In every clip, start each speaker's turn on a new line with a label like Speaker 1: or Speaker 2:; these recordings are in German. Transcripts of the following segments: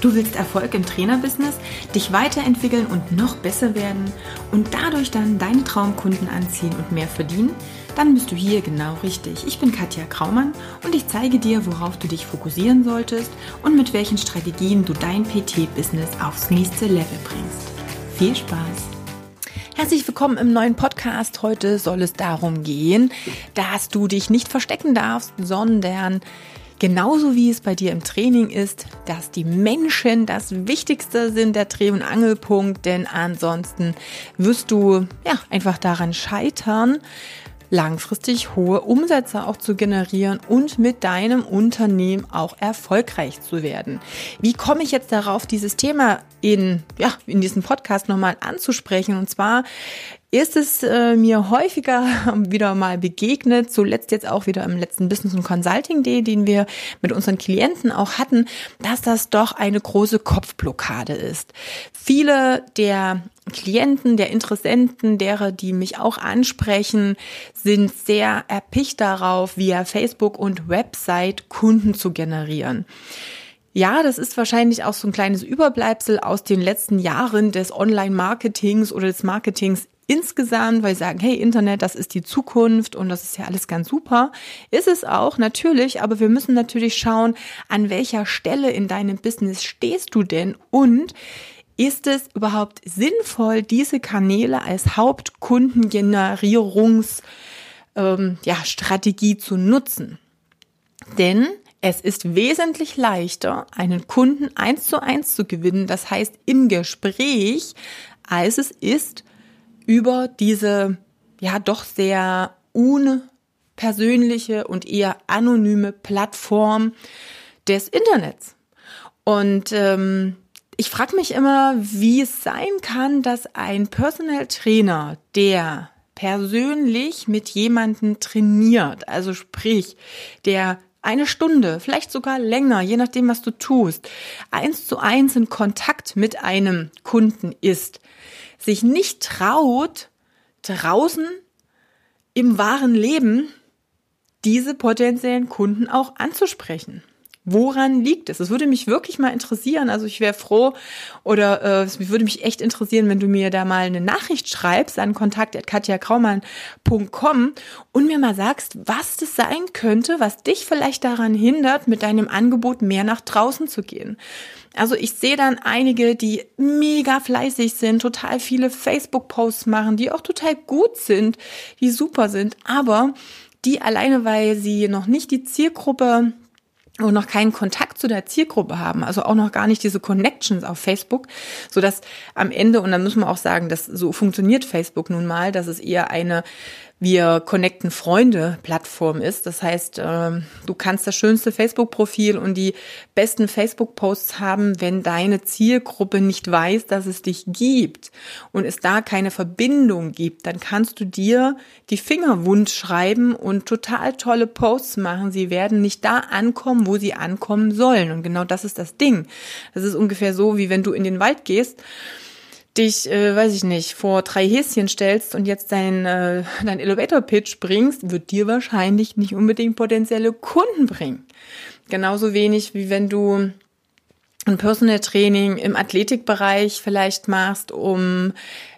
Speaker 1: Du willst Erfolg im Trainerbusiness, dich weiterentwickeln und noch besser werden und dadurch dann deine Traumkunden anziehen und mehr verdienen? Dann bist du hier genau richtig. Ich bin Katja Kraumann und ich zeige dir, worauf du dich fokussieren solltest und mit welchen Strategien du dein PT-Business aufs nächste Level bringst. Viel Spaß! Herzlich willkommen im neuen Podcast. Heute soll es darum gehen, dass du dich nicht verstecken darfst, sondern Genauso wie es bei dir im Training ist, dass die Menschen das Wichtigste sind, der Dreh- und Angelpunkt, denn ansonsten wirst du ja einfach daran scheitern, langfristig hohe Umsätze auch zu generieren und mit deinem Unternehmen auch erfolgreich zu werden. Wie komme ich jetzt darauf, dieses Thema in, ja, in diesem Podcast nochmal anzusprechen? Und zwar ist es äh, mir häufiger wieder mal begegnet, zuletzt jetzt auch wieder im letzten Business und Consulting Day, den wir mit unseren Klienten auch hatten, dass das doch eine große Kopfblockade ist. Viele der Klienten, der Interessenten, derer, die mich auch ansprechen, sind sehr erpicht darauf, via Facebook und Website Kunden zu generieren. Ja, das ist wahrscheinlich auch so ein kleines Überbleibsel aus den letzten Jahren des Online-Marketings oder des Marketings insgesamt, weil sie sagen, hey, Internet, das ist die Zukunft und das ist ja alles ganz super. Ist es auch, natürlich, aber wir müssen natürlich schauen, an welcher Stelle in deinem Business stehst du denn und ist es überhaupt sinnvoll, diese Kanäle als Hauptkundengenerierungs ähm, ja, zu nutzen? Denn es ist wesentlich leichter, einen Kunden eins zu eins zu gewinnen, das heißt im Gespräch, als es ist, über diese ja doch sehr unpersönliche und eher anonyme Plattform des Internets. Und ähm, ich frage mich immer, wie es sein kann, dass ein Personal Trainer, der persönlich mit jemandem trainiert, also sprich, der eine Stunde, vielleicht sogar länger, je nachdem, was du tust, eins zu eins in Kontakt mit einem Kunden ist, sich nicht traut, draußen im wahren Leben diese potenziellen Kunden auch anzusprechen. Woran liegt es? Es würde mich wirklich mal interessieren. Also ich wäre froh oder äh, es würde mich echt interessieren, wenn du mir da mal eine Nachricht schreibst an kontakt.katjakraumann.com und mir mal sagst, was das sein könnte, was dich vielleicht daran hindert, mit deinem Angebot mehr nach draußen zu gehen. Also ich sehe dann einige, die mega fleißig sind, total viele Facebook-Posts machen, die auch total gut sind, die super sind, aber die alleine, weil sie noch nicht die Zielgruppe und noch keinen Kontakt zu der Zielgruppe haben, also auch noch gar nicht diese Connections auf Facebook, so dass am Ende und dann müssen wir auch sagen, dass so funktioniert Facebook nun mal, dass es eher eine wir connecten Freunde Plattform ist. Das heißt, ähm, du kannst das schönste Facebook-Profil und die besten Facebook-Posts haben, wenn deine Zielgruppe nicht weiß, dass es dich gibt und es da keine Verbindung gibt, dann kannst du dir die Finger wund schreiben und total tolle Posts machen. Sie werden nicht da ankommen, wo sie ankommen sollen. Und genau das ist das Ding. Das ist ungefähr so, wie wenn du in den Wald gehst dich, äh, weiß ich nicht, vor drei Häschen stellst und jetzt dein, äh, dein Elevator-Pitch bringst, wird dir wahrscheinlich nicht unbedingt potenzielle Kunden bringen. Genauso wenig wie wenn du ein Personal Training im Athletikbereich vielleicht machst, um,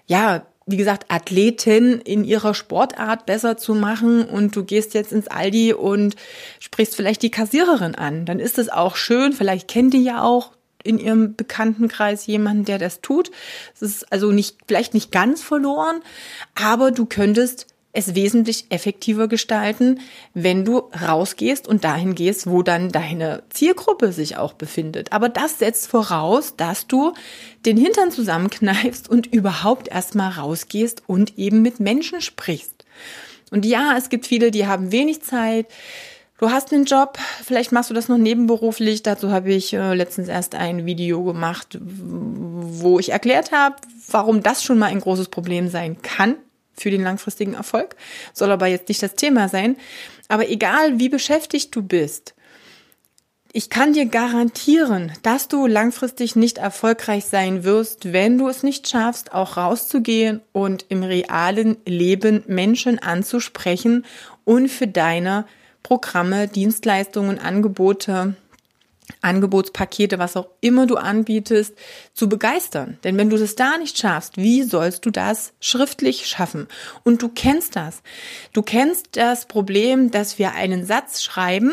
Speaker 1: ja, wie gesagt, Athleten in ihrer Sportart besser zu machen und du gehst jetzt ins Aldi und sprichst vielleicht die Kassiererin an. Dann ist es auch schön, vielleicht kennt die ja auch in ihrem Bekanntenkreis jemanden, der das tut. Es ist also nicht, vielleicht nicht ganz verloren, aber du könntest es wesentlich effektiver gestalten, wenn du rausgehst und dahin gehst, wo dann deine Zielgruppe sich auch befindet. Aber das setzt voraus, dass du den Hintern zusammenkneifst und überhaupt erstmal rausgehst und eben mit Menschen sprichst. Und ja, es gibt viele, die haben wenig Zeit, Du hast einen Job, vielleicht machst du das noch nebenberuflich. Dazu habe ich äh, letztens erst ein Video gemacht, wo ich erklärt habe, warum das schon mal ein großes Problem sein kann für den langfristigen Erfolg. Soll aber jetzt nicht das Thema sein. Aber egal, wie beschäftigt du bist, ich kann dir garantieren, dass du langfristig nicht erfolgreich sein wirst, wenn du es nicht schaffst, auch rauszugehen und im realen Leben Menschen anzusprechen und für deine Programme, Dienstleistungen, Angebote Angebotspakete, was auch immer du anbietest, zu begeistern. Denn wenn du das da nicht schaffst, wie sollst du das schriftlich schaffen? Und du kennst das. Du kennst das Problem, dass wir einen Satz schreiben,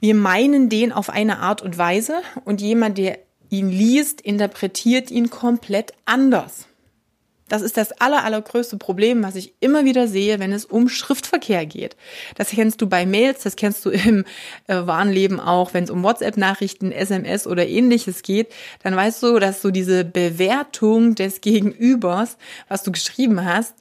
Speaker 1: wir meinen den auf eine Art und Weise und jemand, der ihn liest, interpretiert ihn komplett anders. Das ist das aller, allergrößte Problem, was ich immer wieder sehe, wenn es um Schriftverkehr geht. Das kennst du bei Mails, das kennst du im äh, wahren auch, wenn es um WhatsApp-Nachrichten, SMS oder ähnliches geht, dann weißt du, dass so diese Bewertung des Gegenübers, was du geschrieben hast,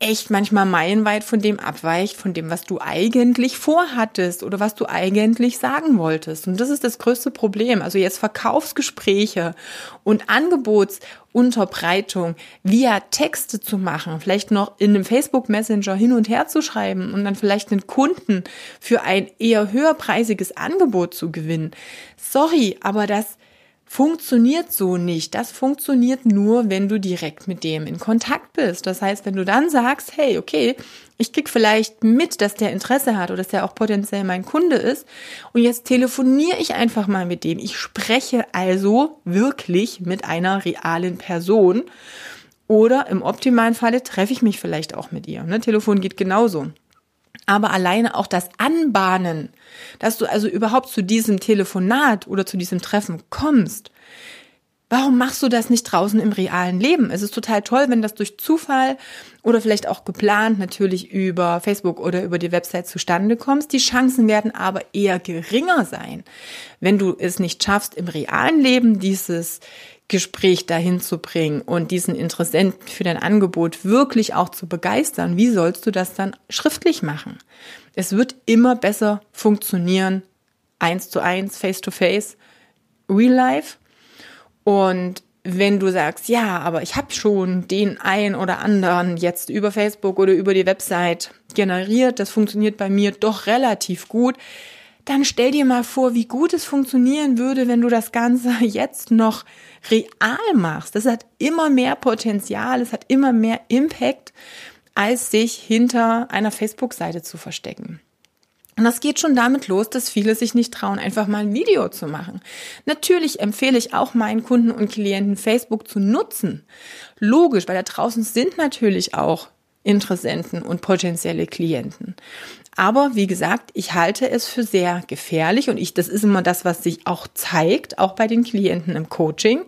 Speaker 1: echt manchmal meilenweit von dem abweicht, von dem, was du eigentlich vorhattest oder was du eigentlich sagen wolltest. Und das ist das größte Problem. Also jetzt Verkaufsgespräche und Angebotsunterbreitung via Texte zu machen, vielleicht noch in einem Facebook Messenger hin und her zu schreiben und dann vielleicht einen Kunden für ein eher höherpreisiges Angebot zu gewinnen. Sorry, aber das funktioniert so nicht. Das funktioniert nur, wenn du direkt mit dem in Kontakt bist. Das heißt, wenn du dann sagst, hey, okay, ich krieg vielleicht mit, dass der Interesse hat oder dass der auch potenziell mein Kunde ist und jetzt telefoniere ich einfach mal mit dem. Ich spreche also wirklich mit einer realen Person oder im optimalen Falle treffe ich mich vielleicht auch mit ihr. Ne? Telefon geht genauso aber alleine auch das Anbahnen, dass du also überhaupt zu diesem Telefonat oder zu diesem Treffen kommst. Warum machst du das nicht draußen im realen Leben? Es ist total toll, wenn das durch Zufall oder vielleicht auch geplant natürlich über Facebook oder über die Website zustande kommst. Die Chancen werden aber eher geringer sein, wenn du es nicht schaffst, im realen Leben dieses Gespräch dahin zu bringen und diesen Interessenten für dein Angebot wirklich auch zu begeistern, wie sollst du das dann schriftlich machen? Es wird immer besser funktionieren, eins zu eins, face to face, real life. Und wenn du sagst, ja, aber ich habe schon den einen oder anderen jetzt über Facebook oder über die Website generiert, das funktioniert bei mir doch relativ gut, dann stell dir mal vor, wie gut es funktionieren würde, wenn du das Ganze jetzt noch real machst. Das hat immer mehr Potenzial, es hat immer mehr Impact, als sich hinter einer Facebook-Seite zu verstecken. Und das geht schon damit los, dass viele sich nicht trauen, einfach mal ein Video zu machen. Natürlich empfehle ich auch meinen Kunden und Klienten, Facebook zu nutzen. Logisch, weil da draußen sind natürlich auch Interessenten und potenzielle Klienten. Aber wie gesagt, ich halte es für sehr gefährlich und ich, das ist immer das, was sich auch zeigt, auch bei den Klienten im Coaching.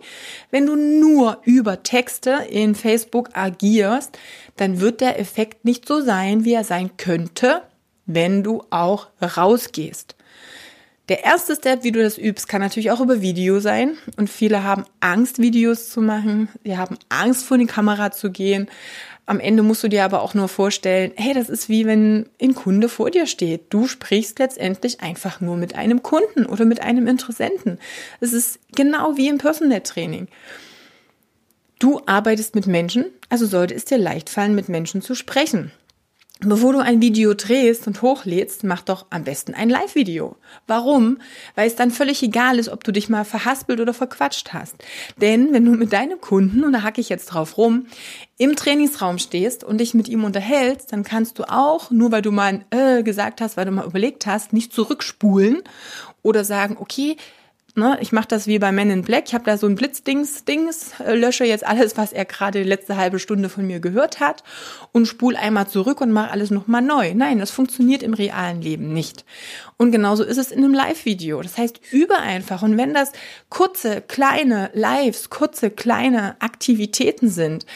Speaker 1: Wenn du nur über Texte in Facebook agierst, dann wird der Effekt nicht so sein, wie er sein könnte, wenn du auch rausgehst. Der erste Step, wie du das übst, kann natürlich auch über Video sein. Und viele haben Angst, Videos zu machen. Sie haben Angst, vor die Kamera zu gehen. Am Ende musst du dir aber auch nur vorstellen, hey, das ist wie wenn ein Kunde vor dir steht. Du sprichst letztendlich einfach nur mit einem Kunden oder mit einem Interessenten. Es ist genau wie im Personal Training. Du arbeitest mit Menschen, also sollte es dir leicht fallen, mit Menschen zu sprechen. Bevor du ein Video drehst und hochlädst, mach doch am besten ein Live-Video. Warum? Weil es dann völlig egal ist, ob du dich mal verhaspelt oder verquatscht hast. Denn wenn du mit deinem Kunden, und da hacke ich jetzt drauf rum, im Trainingsraum stehst und dich mit ihm unterhältst, dann kannst du auch, nur weil du mal äh, gesagt hast, weil du mal überlegt hast, nicht zurückspulen oder sagen, okay, Ne? Ich mache das wie bei Men in Black. Ich habe da so ein Blitzdings, Dings, äh, lösche jetzt alles, was er gerade die letzte halbe Stunde von mir gehört hat und spule einmal zurück und mache alles nochmal neu. Nein, das funktioniert im realen Leben nicht. Und genauso ist es in einem Live-Video. Das heißt, übe einfach. Und wenn das kurze, kleine Lives, kurze, kleine Aktivitäten sind,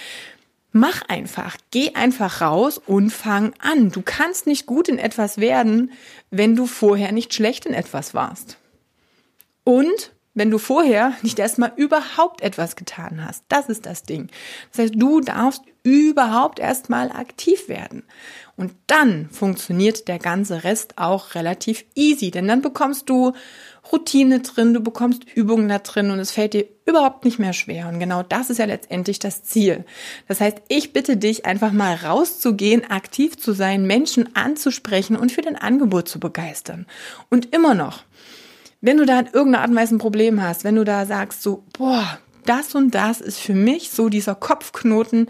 Speaker 1: Mach einfach, geh einfach raus und fang an. Du kannst nicht gut in etwas werden, wenn du vorher nicht schlecht in etwas warst. Und wenn du vorher nicht erstmal überhaupt etwas getan hast. Das ist das Ding. Das heißt, du darfst überhaupt erstmal aktiv werden. Und dann funktioniert der ganze Rest auch relativ easy, denn dann bekommst du Routine drin, du bekommst Übungen da drin und es fällt dir überhaupt nicht mehr schwer. Und genau das ist ja letztendlich das Ziel. Das heißt, ich bitte dich einfach mal rauszugehen, aktiv zu sein, Menschen anzusprechen und für dein Angebot zu begeistern. Und immer noch, wenn du da in irgendeiner Art und Weise ein Problem hast, wenn du da sagst so, boah, das und das ist für mich so dieser Kopfknoten,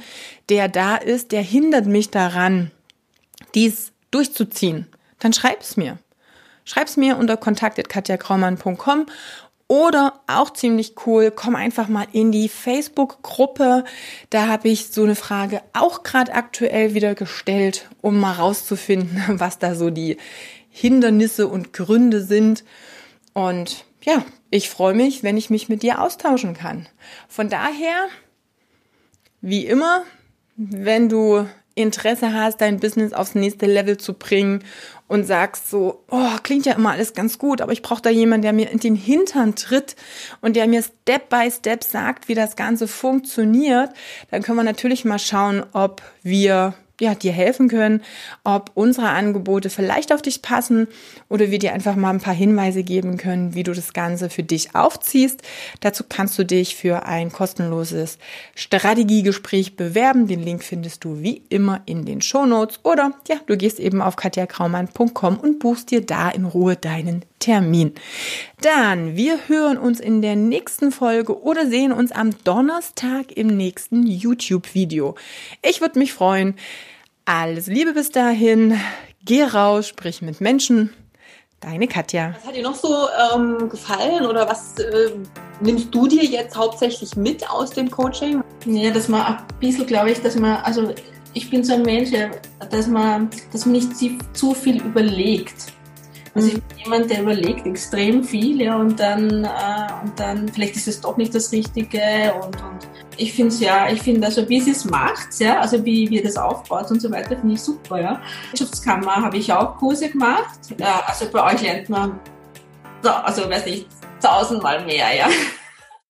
Speaker 1: der da ist, der hindert mich daran, dies durchzuziehen, dann schreib es mir. schreib's mir unter kontakt.katjakraumann.com oder auch ziemlich cool, komm einfach mal in die Facebook-Gruppe. Da habe ich so eine Frage auch gerade aktuell wieder gestellt, um mal rauszufinden, was da so die Hindernisse und Gründe sind. Und ja, ich freue mich, wenn ich mich mit dir austauschen kann. Von daher, wie immer, wenn du Interesse hast, dein Business aufs nächste Level zu bringen und sagst so, oh, klingt ja immer alles ganz gut, aber ich brauche da jemanden, der mir in den Hintern tritt und der mir Step by Step sagt, wie das Ganze funktioniert, dann können wir natürlich mal schauen, ob wir ja, dir helfen können, ob unsere Angebote vielleicht auf dich passen oder wir dir einfach mal ein paar Hinweise geben können, wie du das Ganze für dich aufziehst. Dazu kannst du dich für ein kostenloses Strategiegespräch bewerben. Den Link findest du wie immer in den Show Notes oder ja, du gehst eben auf katjakraumann.com und buchst dir da in Ruhe deinen Termin. Dann, wir hören uns in der nächsten Folge oder sehen uns am Donnerstag im nächsten YouTube-Video. Ich würde mich freuen. Alles Liebe bis dahin. Geh raus, sprich mit Menschen. Deine Katja.
Speaker 2: Was hat dir noch so ähm, gefallen oder was äh, nimmst du dir jetzt hauptsächlich mit aus dem Coaching?
Speaker 3: Ja, dass man ein bisschen, glaube ich, dass man, also ich bin so ein Mensch, dass man, dass man nicht zu viel überlegt. Also ich bin jemand, der überlegt extrem viel, ja, und dann, äh, und dann vielleicht ist es doch nicht das Richtige und, und ich finde es ja, ich finde also wie sie es macht, ja, also wie, wie ihr das aufbaut und so weiter, finde ich super, ja. Wirtschaftskammer habe ich auch Kurse gemacht, ja, also bei euch lernt man, also weiß nicht, tausendmal mehr, ja.